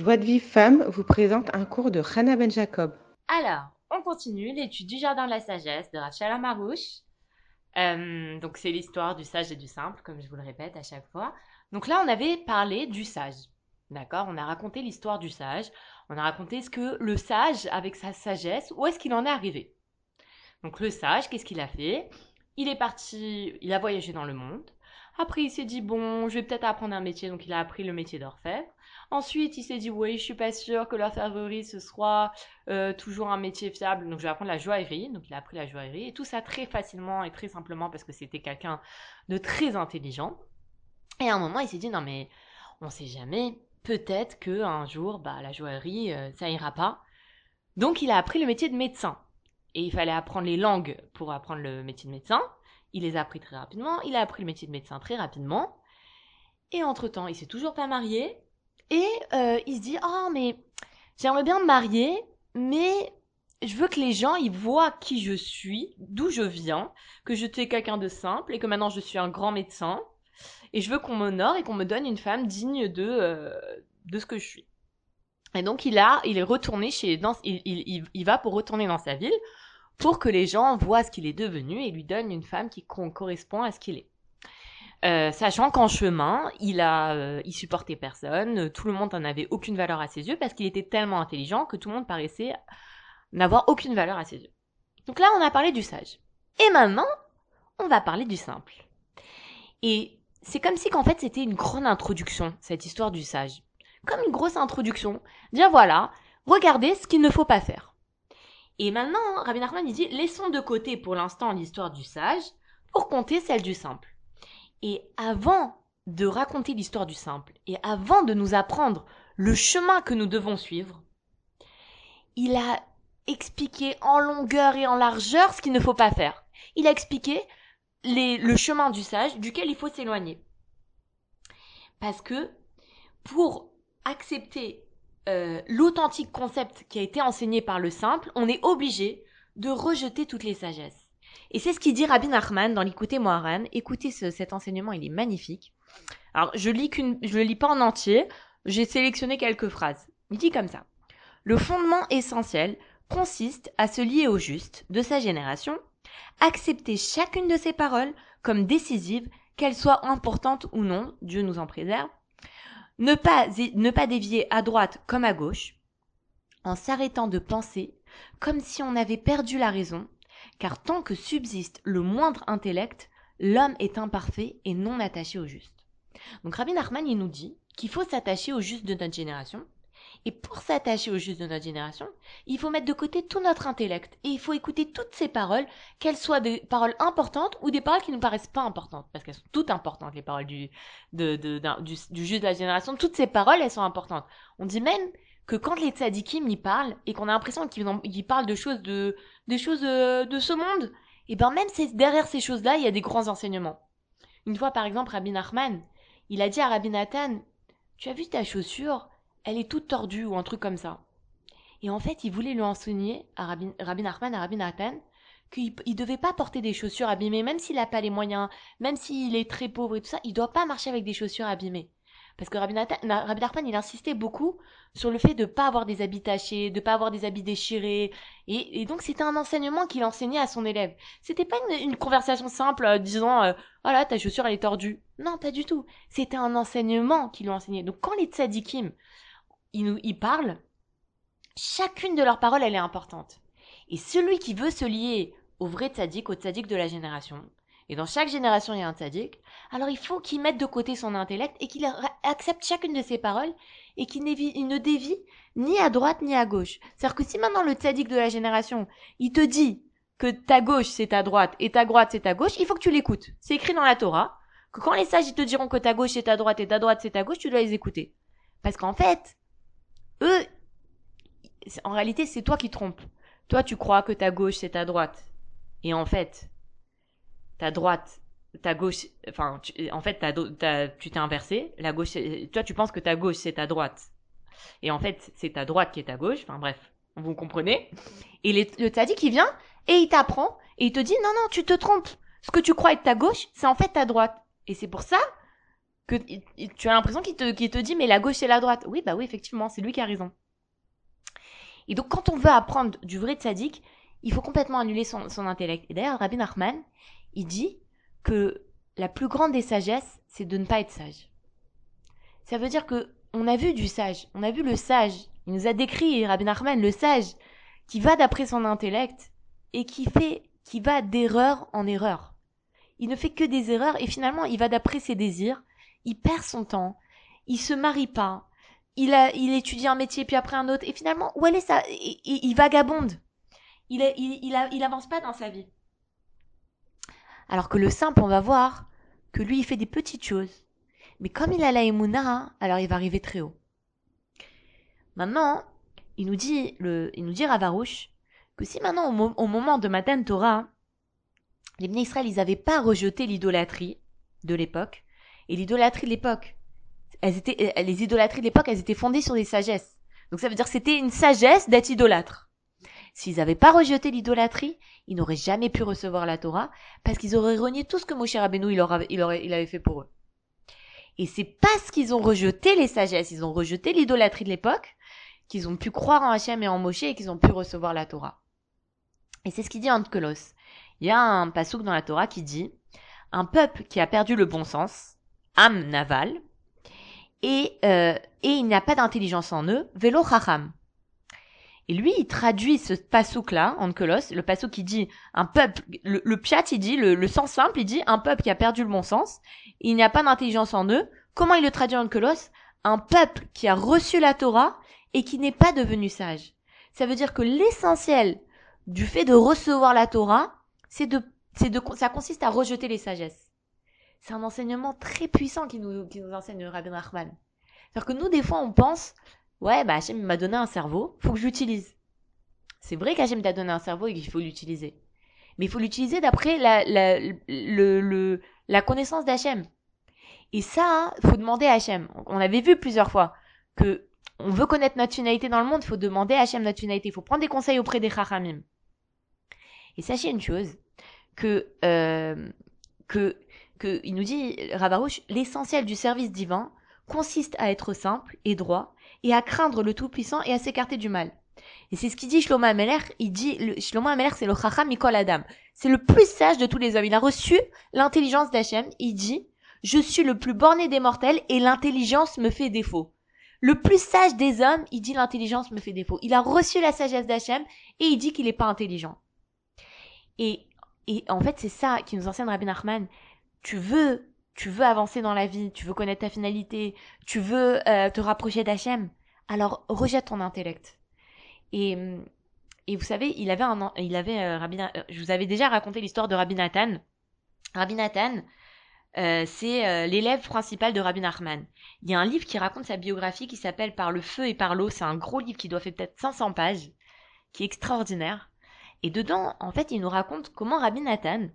Joie de Vie Femme vous présente un cours de Hannah Ben Jacob. Alors, on continue l'étude du jardin de la sagesse de Rachel Amarouche. Euh, donc c'est l'histoire du sage et du simple, comme je vous le répète à chaque fois. Donc là, on avait parlé du sage. D'accord? On a raconté l'histoire du sage. On a raconté ce que le sage, avec sa sagesse, où est-ce qu'il en est arrivé? Donc le sage, qu'est-ce qu'il a fait? Il est parti, il a voyagé dans le monde. Après, il s'est dit, bon, je vais peut-être apprendre un métier, donc il a appris le métier d'orfèvre. Ensuite, il s'est dit, oui, je suis pas sûr que l'orfèvrerie, ce soit euh, toujours un métier fiable, donc je vais apprendre la joaillerie. Donc il a appris la joaillerie, et tout ça très facilement et très simplement parce que c'était quelqu'un de très intelligent. Et à un moment, il s'est dit, non mais, on sait jamais, peut-être que un jour, bah, la joaillerie, euh, ça ira pas. Donc il a appris le métier de médecin. Et il fallait apprendre les langues pour apprendre le métier de médecin. Il les a appris très rapidement. Il a appris le métier de médecin très rapidement. Et entre-temps, il s'est toujours pas marié. Et euh, il se dit, oh mais j'aimerais bien me marier, mais je veux que les gens ils voient qui je suis, d'où je viens, que je suis quelqu'un de simple et que maintenant je suis un grand médecin. Et je veux qu'on m'honore et qu'on me donne une femme digne de, euh, de ce que je suis. Et donc il a, il est retourné chez, dans, il, il, il va pour retourner dans sa ville pour que les gens voient ce qu'il est devenu et lui donnent une femme qui correspond à ce qu'il est. Euh, sachant qu'en chemin, il a, euh, il supportait personne, tout le monde n'en avait aucune valeur à ses yeux parce qu'il était tellement intelligent que tout le monde paraissait n'avoir aucune valeur à ses yeux. Donc là, on a parlé du sage. Et maintenant, on va parler du simple. Et c'est comme si qu'en fait c'était une grande introduction, cette histoire du sage. Comme une grosse introduction. Dire voilà, regardez ce qu'il ne faut pas faire. Et maintenant, Rabbi Nachman il dit laissons de côté pour l'instant l'histoire du sage pour compter celle du simple. Et avant de raconter l'histoire du simple et avant de nous apprendre le chemin que nous devons suivre, il a expliqué en longueur et en largeur ce qu'il ne faut pas faire. Il a expliqué les, le chemin du sage duquel il faut s'éloigner. Parce que pour accepter euh, l'authentique concept qui a été enseigné par le simple, on est obligé de rejeter toutes les sagesses. Et c'est ce qu'il dit Rabbi Nachman dans l'écouter Moharan. Écoutez ce, cet enseignement, il est magnifique. Alors, je lis qu'une, je le lis pas en entier. J'ai sélectionné quelques phrases. Il dit comme ça. Le fondement essentiel consiste à se lier au juste de sa génération, accepter chacune de ses paroles comme décisives, qu'elles soient importantes ou non, Dieu nous en préserve, ne pas, ne pas dévier à droite comme à gauche, en s'arrêtant de penser comme si on avait perdu la raison, car tant que subsiste le moindre intellect, l'homme est imparfait et non attaché au juste. Donc Rabbi Nachman, il nous dit qu'il faut s'attacher au juste de notre génération, et pour s'attacher au juste de notre génération, il faut mettre de côté tout notre intellect et il faut écouter toutes ces paroles, qu'elles soient des paroles importantes ou des paroles qui ne nous paraissent pas importantes, parce qu'elles sont toutes importantes, les paroles du, de, de, du, du de la génération. Toutes ces paroles, elles sont importantes. On dit même que quand les tzadikim y parlent et qu'on a l'impression qu'ils parlent de choses de, choses de, de ce monde, et ben même derrière ces choses-là, il y a des grands enseignements. Une fois, par exemple, Rabbi Nachman, il a dit à Rabbi Nathan, tu as vu ta chaussure? Elle est toute tordue ou un truc comme ça. Et en fait, il voulait lui enseigner à Rabbi, Rabbi Nachman, à Rabbi Nathan, qu'il ne devait pas porter des chaussures abîmées, même s'il n'a pas les moyens, même s'il est très pauvre et tout ça, il doit pas marcher avec des chaussures abîmées. Parce que Rabbi, Nathan, Rabbi Nachman, il insistait beaucoup sur le fait de pas avoir des habits tachés, de pas avoir des habits déchirés. Et, donc, c'était un enseignement qu'il enseignait à son élève. C'était pas une, conversation simple euh, disant, euh, voilà, ta chaussure, elle est tordue. Non, pas du tout. C'était un enseignement qu'il lui enseignait. Donc, quand les tzadikim, ils nous ils parlent, chacune de leurs paroles, elle est importante. Et celui qui veut se lier au vrai tzaddik, au tzaddik de la génération, et dans chaque génération il y a un tzaddik, alors il faut qu'il mette de côté son intellect et qu'il accepte chacune de ses paroles et qu'il ne dévie ni à droite ni à gauche. C'est-à-dire que si maintenant le tzaddik de la génération, il te dit que ta gauche c'est ta droite et ta droite c'est ta gauche, il faut que tu l'écoutes. C'est écrit dans la Torah que quand les sages ils te diront que ta gauche c'est ta droite et ta droite c'est ta gauche, tu dois les écouter. Parce qu'en fait, eux, en réalité, c'est toi qui trompes. Toi, tu crois que ta gauche, c'est ta droite. Et en fait, ta droite, ta gauche, enfin, en fait, tu t'es inversé. La gauche, toi, tu penses que ta gauche, c'est ta droite. Et en fait, c'est ta droite qui est ta gauche. Enfin, bref, vous comprenez. Et le tadi qui vient et il t'apprend et il te dit, non, non, tu te trompes. Ce que tu crois être ta gauche, c'est en fait ta droite. Et c'est pour ça que tu as l'impression qu'il te, te dit mais la gauche et la droite. Oui, bah oui, effectivement, c'est lui qui a raison. Et donc quand on veut apprendre du vrai tzaddik, il faut complètement annuler son, son intellect. Et d'ailleurs, Rabbi Nachman, il dit que la plus grande des sagesses, c'est de ne pas être sage. Ça veut dire que on a vu du sage, on a vu le sage. Il nous a décrit, Rabbi Nachman, le sage, qui va d'après son intellect et qui fait, qui va d'erreur en erreur. Il ne fait que des erreurs et finalement il va d'après ses désirs, il perd son temps, il se marie pas, il étudie un métier puis après un autre et finalement où elle est ça, il, il, vagabonde, il, il, il, avance pas dans sa vie. Alors que le simple, on va voir que lui, il fait des petites choses. Mais comme il a la Emouna, alors il va arriver très haut. Maintenant, il nous dit, il nous dit Ravarouche, que si maintenant, au, moment de Matan Torah, les Israël, ils n'avaient pas rejeté l'idolâtrie de l'époque, et l'idolâtrie de l'époque, elles étaient, les idolâtries de l'époque, elles étaient fondées sur des sagesses. Donc ça veut dire que c'était une sagesse d'être idolâtre. S'ils n'avaient pas rejeté l'idolâtrie, ils n'auraient jamais pu recevoir la Torah parce qu'ils auraient renié tout ce que Moshe Rabbeinu il, il, aurait, il avait fait pour eux. Et c'est parce qu'ils ont rejeté les sagesses, ils ont rejeté l'idolâtrie de l'époque, qu'ils ont pu croire en Hachem et en Moshe et qu'ils ont pu recevoir la Torah. Et c'est ce qu'il dit en Tkelos. Il y a un pasouk dans la Torah qui dit un peuple qui a perdu le bon sens, âme naval, et, euh, et il n'y a pas d'intelligence en eux, vélo chacham. Et lui, il traduit ce pasouk-là, en Kolos, le pasouk qui dit un peuple, le, le piat, il dit, le, sens simple, il dit un peuple qui a perdu le bon sens, il n'y a pas d'intelligence en eux. Comment il le traduit en Kolos Un peuple qui a reçu la Torah et qui n'est pas devenu sage. Ça veut dire que l'essentiel du fait de recevoir la Torah, c'est de, c'est de, ça consiste à rejeter les sagesses. C'est un enseignement très puissant qui nous, qui nous enseigne Rabbi Nachman. C'est-à-dire que nous, des fois, on pense, Ouais, bah Hachem m'a donné un cerveau, faut que je l'utilise. C'est vrai qu'Hachem t'a donné un cerveau et qu'il faut l'utiliser. Mais il faut l'utiliser d'après la, la, le, la connaissance d'Hachem. Et ça, il faut demander à Hachem. On avait vu plusieurs fois que on veut connaître notre finalité dans le monde, faut demander à Hachem notre finalité. Il faut prendre des conseils auprès des Chachamim. Et sachez une chose, que, euh, que, que, il nous dit, Ravarouche, l'essentiel du service divin consiste à être simple et droit et à craindre le Tout-Puissant et à s'écarter du mal. Et c'est ce qu'il dit Shlomo Ameler. Il dit, Shlomo Ameler, c'est le Chacham Mikol Adam. C'est le plus sage de tous les hommes. Il a reçu l'intelligence d'Hachem. Il dit, je suis le plus borné des mortels et l'intelligence me fait défaut. Le plus sage des hommes, il dit l'intelligence me fait défaut. Il a reçu la sagesse d'Hachem et il dit qu'il n'est pas intelligent. Et, et en fait, c'est ça qui nous enseigne Rabbi Nachman. Tu veux tu veux avancer dans la vie, tu veux connaître ta finalité, tu veux euh, te rapprocher d'Hachem, alors rejette ton intellect. Et, et vous savez, il avait un, il avait euh, euh, je vous avais déjà raconté l'histoire de Rabbi Nathan. Rabbi Nathan, c'est l'élève principal de Rabbi Nachman. Il y a un livre qui raconte sa biographie qui s'appelle Par le feu et par l'eau. C'est un gros livre qui doit faire peut-être 500 pages, qui est extraordinaire. Et dedans, en fait, il nous raconte comment Rabbi Nathan,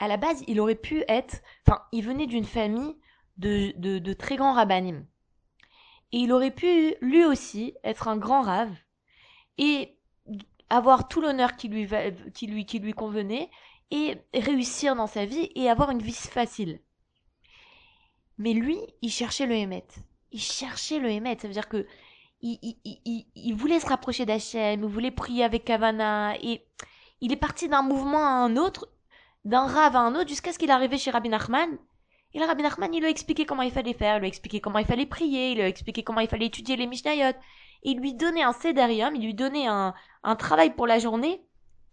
à la base, il aurait pu être, enfin, il venait d'une famille de, de, très grands rabbinim. Et il aurait pu, lui aussi, être un grand rave et avoir tout l'honneur qui lui, qui, lui, qui lui convenait et réussir dans sa vie et avoir une vie facile. Mais lui, il cherchait le Hémet. Il cherchait le Hémet. Ça veut dire que il, il, il, voulait se rapprocher d'Hachem, il voulait prier avec Kavana et il est parti d'un mouvement à un autre d'un rave à un autre jusqu'à ce qu'il arrive chez Rabbi Nachman. Et là, Rabbi Nachman, il lui a expliqué comment il fallait faire, il lui a expliqué comment il fallait prier, il lui a expliqué comment il fallait étudier les Mishnayot. Il lui donnait un sédarium, il lui donnait un, un travail pour la journée,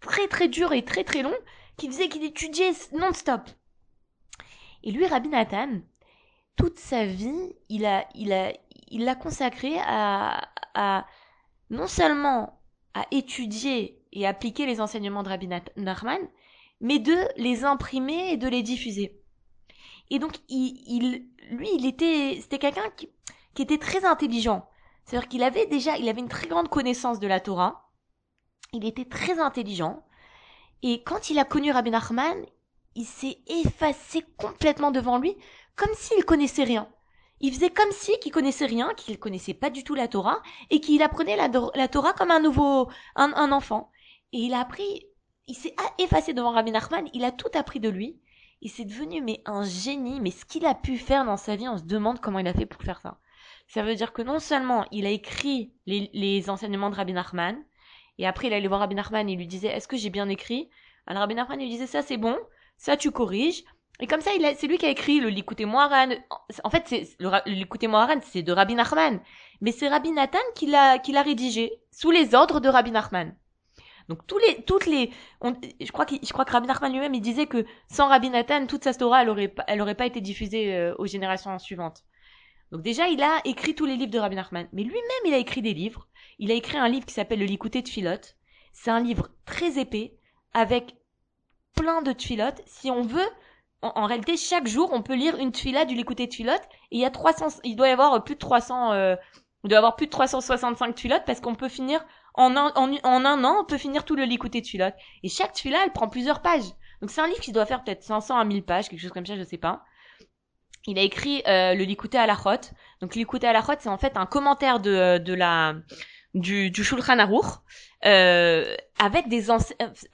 très très dur et très très long, qui faisait qu'il étudiait non-stop. Et lui, Rabbi Nathan, toute sa vie, il a, il a, il l'a consacré à, à, non seulement à étudier et appliquer les enseignements de Rabbi Nachman, mais de les imprimer et de les diffuser. Et donc, il, il lui, il était, c'était quelqu'un qui, qui était très intelligent. C'est-à-dire qu'il avait déjà, il avait une très grande connaissance de la Torah. Il était très intelligent. Et quand il a connu Rabbi Nachman, il s'est effacé complètement devant lui, comme s'il connaissait rien. Il faisait comme si qu'il connaissait rien, qu'il connaissait pas du tout la Torah, et qu'il apprenait la, Torah comme un nouveau, un enfant. Et il a appris il s'est effacé devant Rabbi Nachman, il a tout appris de lui, Et c'est devenu mais un génie, mais ce qu'il a pu faire dans sa vie, on se demande comment il a fait pour faire ça. Ça veut dire que non seulement il a écrit les, enseignements de Rabbi Nachman, et après il allait voir Rabbi Nachman et il lui disait est-ce que j'ai bien écrit? Alors Rabbi Nachman lui disait ça c'est bon, ça tu corriges. Et comme ça, c'est lui qui a écrit le Likuté Moharan. En fait, c'est le, le Likuté Moharan, c'est de Rabbi Nachman, mais c'est Rabbi Nathan qui l'a qui l'a rédigé sous les ordres de Rabbi Nachman. Donc tous les, toutes les, je crois que je crois que Rabbi Nachman lui-même il disait que sans Rabbi Nathan toute sa Torah elle aurait elle aurait pas été diffusée euh, aux générations suivantes. Donc déjà il a écrit tous les livres de Rabbi Nachman, mais lui-même il a écrit des livres. Il a écrit un livre qui s'appelle le Likuté de Philote. C'est un livre très épais avec plein de tfilotes. Si on veut, en, réalité, chaque jour, on peut lire une tfila du Likuté de Philote. Et il y a 300, il doit y avoir plus de 300, euh, il doit y avoir plus de 365 tfilotes parce qu'on peut finir en un, en, un an, on peut finir tout le Likuté Philote. Et chaque tfila, elle prend plusieurs pages. Donc c'est un livre qui doit faire peut-être 500 à 1000 pages, quelque chose comme ça, je sais pas. Il a écrit euh, le Likuté à la Rote. Donc Likuté à la Rote, c'est en fait un commentaire de, de la du, du Shulchan Aruch euh, avec des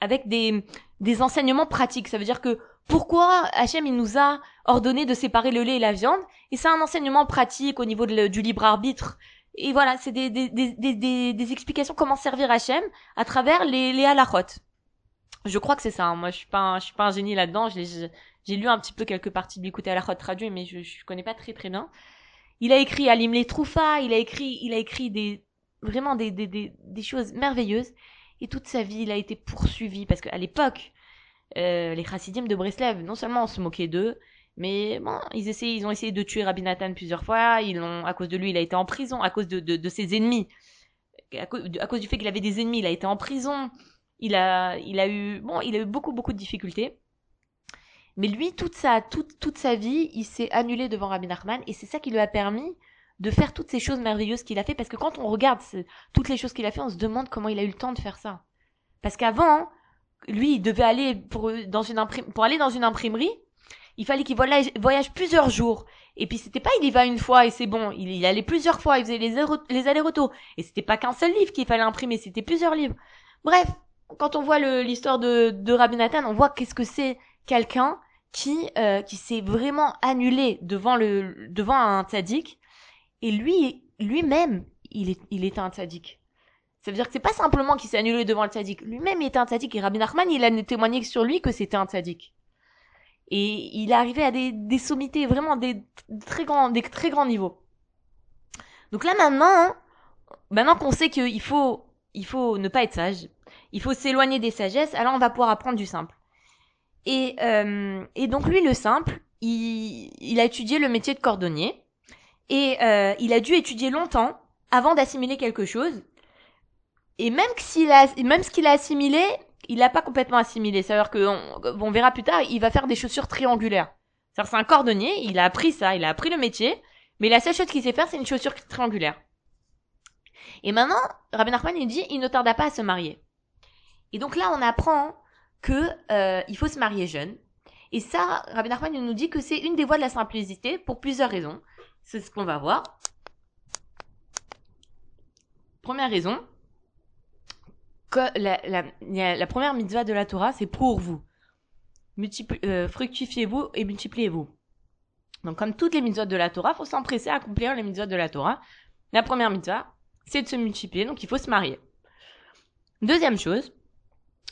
avec des des enseignements pratiques. Ça veut dire que pourquoi Hachem il nous a ordonné de séparer le lait et la viande? Et c'est un enseignement pratique au niveau du libre arbitre. Et voilà, c'est des, explications comment servir Hachem à travers les, les halachot. Je crois que c'est ça. Hein. Moi, je suis pas, je suis pas un génie là-dedans. J'ai lu un petit peu quelques parties de l'écouter halachot traduit, mais je, je connais pas très très bien. Il a écrit Alim les Troufa, il a écrit, il a écrit des, vraiment des, des choses merveilleuses. Et toute sa vie, il a été poursuivi parce qu'à l'époque, euh, les chassidim de Breslev, non seulement on se moquait d'eux, mais bon, ils essayaient, ils ont essayé de tuer Rabbi Nathan plusieurs fois. Ils ont, à cause de lui, il a été en prison, à cause de, de, de ses ennemis, à cause, à cause du fait qu'il avait des ennemis, il a été en prison. Il a, il a eu, bon, il a eu beaucoup, beaucoup de difficultés. Mais lui, toute sa, toute, toute sa vie, il s'est annulé devant Rabbi Nachman, et c'est ça qui lui a permis de faire toutes ces choses merveilleuses qu'il a fait, parce que quand on regarde toutes les choses qu'il a fait, on se demande comment il a eu le temps de faire ça. Parce qu'avant, lui, il devait aller pour, dans une pour aller dans une imprimerie, il fallait qu'il voyage, plusieurs jours. Et puis c'était pas il y va une fois et c'est bon, il y allait plusieurs fois, il faisait les, les allers-retours. Et c'était pas qu'un seul livre qu'il fallait imprimer, c'était plusieurs livres. Bref, quand on voit l'histoire de, de Rabbi Nathan, on voit qu'est-ce que c'est quelqu'un qui euh, qui s'est vraiment annulé devant le devant un tzaddik et lui, lui-même, il, est, il était un tzaddik. Ça veut dire que c'est pas simplement qu'il s'est annulé devant le tzaddik. Lui-même était un tzaddik. Et Rabbi Nachman, il a témoigné sur lui que c'était un tzaddik. Et il est arrivé à des, des sommités, vraiment des très grands, des très grands niveaux. Donc là maintenant, maintenant qu'on sait qu'il faut, il faut ne pas être sage, il faut s'éloigner des sagesses, alors on va pouvoir apprendre du simple. Et, euh, et donc lui, le simple, il, il a étudié le métier de cordonnier. Et euh, il a dû étudier longtemps avant d'assimiler quelque chose. Et même s'il a, même ce qu'il a assimilé, il l'a pas complètement assimilé. C'est-à-dire que on, verra plus tard, il va faire des chaussures triangulaires. C'est-à-dire c'est un cordonnier, il a appris ça, il a appris le métier, mais la seule chose qu'il sait faire, c'est une chaussure triangulaire. Et maintenant, Rabbi Nachman il dit, il ne tarda pas à se marier. Et donc là, on apprend que euh, il faut se marier jeune. Et ça, Rabbi Nachman il nous dit que c'est une des voies de la simplicité pour plusieurs raisons. C'est ce qu'on va voir. Première raison, la, la, première mitzvah de la Torah, c'est pour vous. Euh, fructifiez-vous et multipliez-vous. Donc, comme toutes les mitzvahs de la Torah, il faut s'empresser à accomplir les mitzvahs de la Torah. La première mitzvah, c'est de se multiplier, donc il faut se marier. Deuxième chose,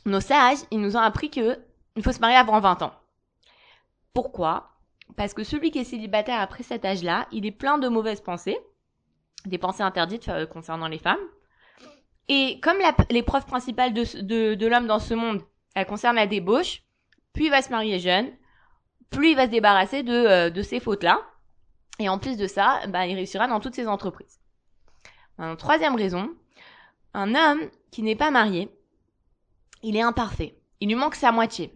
nos sages, ils nous ont appris que il faut se marier avant 20 ans. Pourquoi? Parce que celui qui est célibataire après cet âge-là, il est plein de mauvaises pensées, des pensées interdites euh, concernant les femmes. Et comme l'épreuve principale de, de, de l'homme dans ce monde, elle concerne la débauche, plus il va se marier jeune, plus il va se débarrasser de, euh, de ces fautes-là. Et en plus de ça, bah, il réussira dans toutes ses entreprises. troisième raison, un homme qui n'est pas marié, il est imparfait. Il lui manque sa moitié.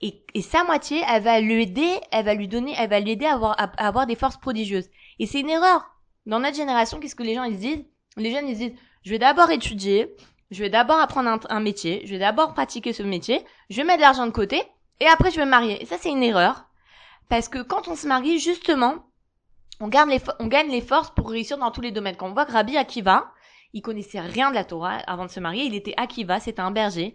Et, et sa moitié, elle va l'aider, elle va lui donner, elle va l'aider à avoir, à, avoir des forces prodigieuses. Et c'est une erreur. Dans notre génération, qu'est-ce que les gens ils disent? Les jeunes ils disent, je vais d'abord étudier, je vais d'abord apprendre un, métier, je vais d'abord pratiquer ce métier, je vais mettre de l'argent de côté, et après je vais me marier. Et ça c'est une erreur, parce que quand on se marie, justement, on, garde on gagne les forces pour réussir dans tous les domaines. Quand on voit que Rabbi Akiva, il connaissait rien de la Torah avant de se marier, il était Akiva, c'était un berger.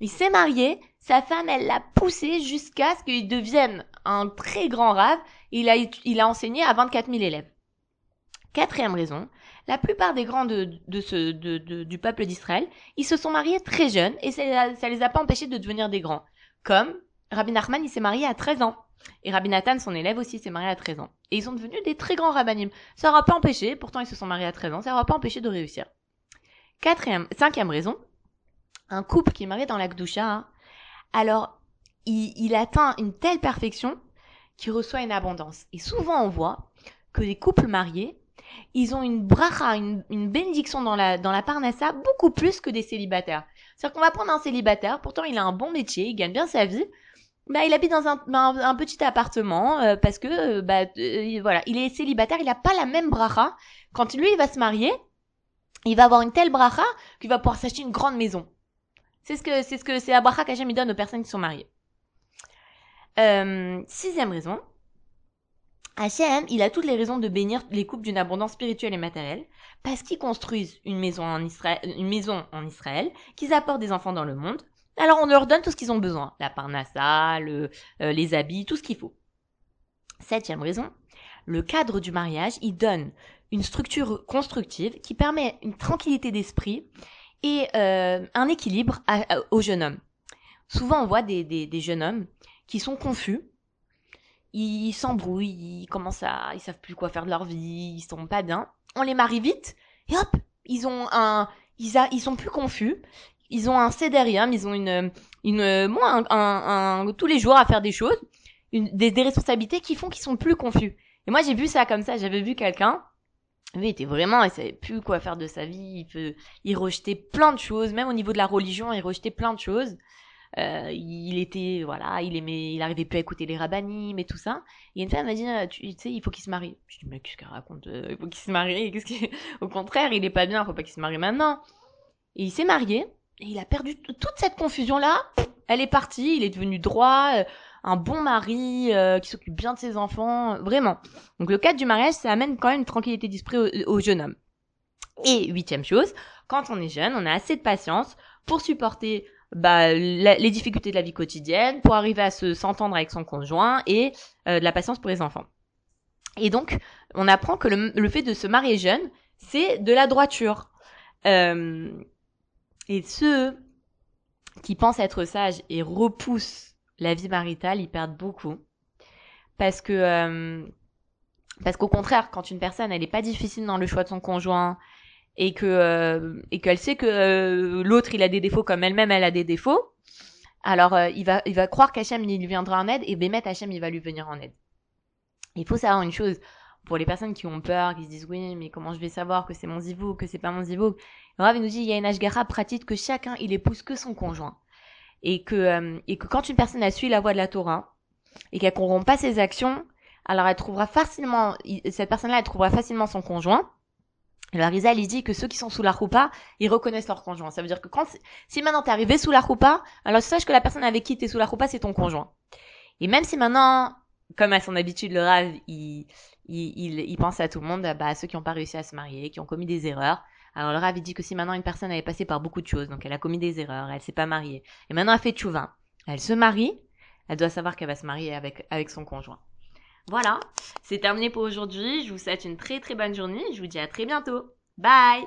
Il s'est marié, sa femme, elle l'a poussé jusqu'à ce qu'il devienne un très grand rave. Il a, il a enseigné à 24 000 élèves. Quatrième raison, la plupart des grands de, de ce, de, de, du peuple d'Israël, ils se sont mariés très jeunes et ça, ça les a pas empêchés de devenir des grands. Comme Rabbi Nachman, il s'est marié à 13 ans. Et Rabbi Nathan, son élève aussi, s'est marié à 13 ans. Et ils sont devenus des très grands rabbinim. Ça n'aura pas empêché, pourtant ils se sont mariés à 13 ans, ça n'aura pas empêché de réussir. Quatrième, cinquième raison, un couple qui est marié dans la Gdusha, hein, alors il, il atteint une telle perfection qu'il reçoit une abondance. Et souvent on voit que les couples mariés, ils ont une bracha, une, une bénédiction dans la, dans la parnassa beaucoup plus que des célibataires. C'est-à-dire qu'on va prendre un célibataire, pourtant il a un bon métier, il gagne bien sa vie, bah, il habite dans un, un, petit appartement euh, parce que euh, bah euh, voilà, il est célibataire, il a pas la même bracha. Quand lui il va se marier, il va avoir une telle bracha qu'il va pouvoir s'acheter une grande maison. C'est ce que c'est ce que c'est la bracha qu'Hachem donne aux personnes qui sont mariées. Euh, sixième raison, Hachem, il a toutes les raisons de bénir les couples d'une abondance spirituelle et matérielle, parce qu'ils construisent une maison en Israël, une maison en Israël, qu'ils apportent des enfants dans le monde. Alors on leur donne tout ce qu'ils ont besoin, la parnassa, le, euh, les habits, tout ce qu'il faut. Septième raison, le cadre du mariage, il donne une structure constructive qui permet une tranquillité d'esprit et euh, un équilibre à, à, au jeune homme. Souvent on voit des, des, des jeunes hommes qui sont confus, ils s'embrouillent, ils commencent à, ils savent plus quoi faire de leur vie, ils sont pas bien. On les marie vite et hop, ils ont un, ils, a, ils sont plus confus. Ils ont un cédérium, ils ont une, une, moi, un, un, un, tous les jours à faire des choses, une, des, des responsabilités qui font qu'ils sont plus confus. Et moi, j'ai vu ça comme ça. J'avais vu quelqu'un, lui, il était vraiment, il savait plus quoi faire de sa vie. Il, peut, il rejetait plein de choses, même au niveau de la religion, il rejetait plein de choses. Euh, il était voilà il aimait il arrivait plus à écouter les rabbinim et tout ça. Et une femme m'a dit tu, tu sais il faut qu'il se marie. Je dis mais qu'est-ce qu'elle raconte euh, il faut qu'il se marie? Qu'est-ce au contraire il est pas bien faut pas qu'il se marie maintenant. Et il s'est marié et il a perdu toute cette confusion là elle est partie il est devenu droit euh, un bon mari euh, qui s'occupe bien de ses enfants vraiment. Donc le cadre du mariage ça amène quand même une tranquillité d'esprit au jeune homme. Et huitième chose quand on est jeune on a assez de patience pour supporter bah, les difficultés de la vie quotidienne pour arriver à se s'entendre avec son conjoint et euh, de la patience pour les enfants. Et donc, on apprend que le, fait de se marier jeune, c'est de la droiture. Euh, et ceux qui pensent être sages et repoussent la vie maritale, ils perdent beaucoup. Parce que, euh, parce qu'au contraire, quand une personne, elle est pas difficile dans le choix de son conjoint, et que euh, et qu'elle sait que euh, l'autre il a des défauts comme elle-même elle a des défauts. Alors euh, il va il va croire qu'Hachem il lui viendra en aide et Bémet Hachem il va lui venir en aide. Il faut savoir une chose. Pour les personnes qui ont peur qui se disent oui mais comment je vais savoir que c'est mon zivou que c'est pas mon zivou Rav nous dit il y a une ashgara pratique que chacun il épouse que son conjoint. Et que et que quand une personne a suivi la voie de la Torah et qu'elle corrompt pas ses actions alors elle trouvera facilement cette personne là elle trouvera facilement son conjoint le Harizal, il dit que ceux qui sont sous la roupa, ils reconnaissent leur conjoint. Ça veut dire que quand, si maintenant t'es arrivé sous la roupa, alors sache que la personne avec qui t'es sous la roupa, c'est ton conjoint. Et même si maintenant, comme à son habitude, le Rav, il, il, il, pense à tout le monde, bah, à ceux qui n'ont pas réussi à se marier, qui ont commis des erreurs. Alors le Rav, il dit que si maintenant une personne avait passé par beaucoup de choses, donc elle a commis des erreurs, elle s'est pas mariée, et maintenant elle fait tchouva, elle se marie, elle doit savoir qu'elle va se marier avec, avec son conjoint. Voilà, c'est terminé pour aujourd'hui. Je vous souhaite une très très bonne journée. Je vous dis à très bientôt. Bye